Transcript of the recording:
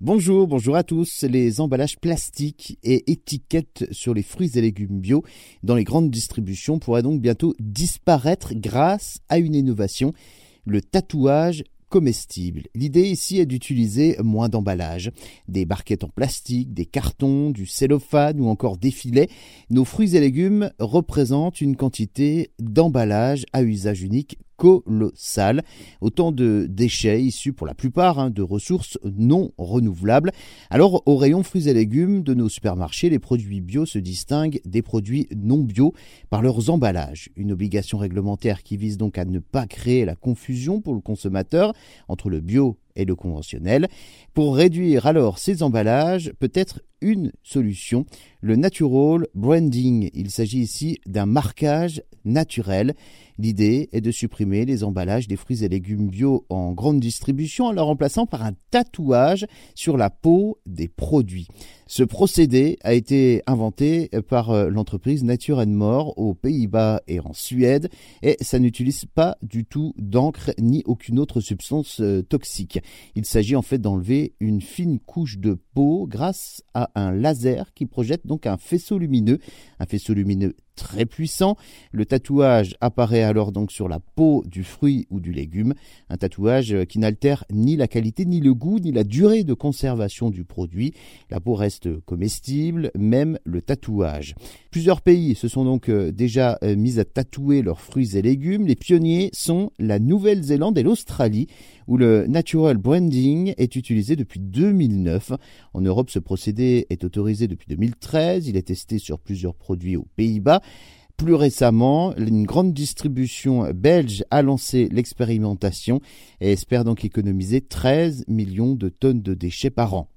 Bonjour, bonjour à tous. Les emballages plastiques et étiquettes sur les fruits et légumes bio dans les grandes distributions pourraient donc bientôt disparaître grâce à une innovation, le tatouage comestible. L'idée ici est d'utiliser moins d'emballage, des barquettes en plastique, des cartons, du cellophane ou encore des filets. Nos fruits et légumes représentent une quantité d'emballage à usage unique colossal. Autant de déchets issus pour la plupart hein, de ressources non renouvelables. Alors au rayon fruits et légumes de nos supermarchés, les produits bio se distinguent des produits non bio par leurs emballages. Une obligation réglementaire qui vise donc à ne pas créer la confusion pour le consommateur entre le bio et le conventionnel. Pour réduire alors ces emballages, peut-être une solution, le natural branding. Il s'agit ici d'un marquage naturel. L'idée est de supprimer les emballages des fruits et légumes bio en grande distribution en le remplaçant par un tatouage sur la peau des produits. Ce procédé a été inventé par euh, l'entreprise Nature More aux Pays-Bas et en Suède et ça n'utilise pas du tout d'encre ni aucune autre substance euh, toxique. Il s'agit en fait d'enlever une fine couche de peau grâce à un laser qui projette donc un faisceau lumineux, un faisceau lumineux très puissant. Le tatouage apparaît alors donc sur la peau du fruit ou du légume, un tatouage qui n'altère ni la qualité, ni le goût, ni la durée de conservation du produit. La peau reste comestible, même le tatouage. Plusieurs pays se sont donc euh, déjà euh, mis à tatouer leurs fruits et légumes. Les pionniers sont la Nouvelle-Zélande et l'Australie, où le natural branding est utilisé depuis 2009. En Europe, ce procédé est autorisé depuis 2013. Il est testé sur plusieurs produits aux Pays-Bas. Plus récemment, une grande distribution belge a lancé l'expérimentation et espère donc économiser 13 millions de tonnes de déchets par an.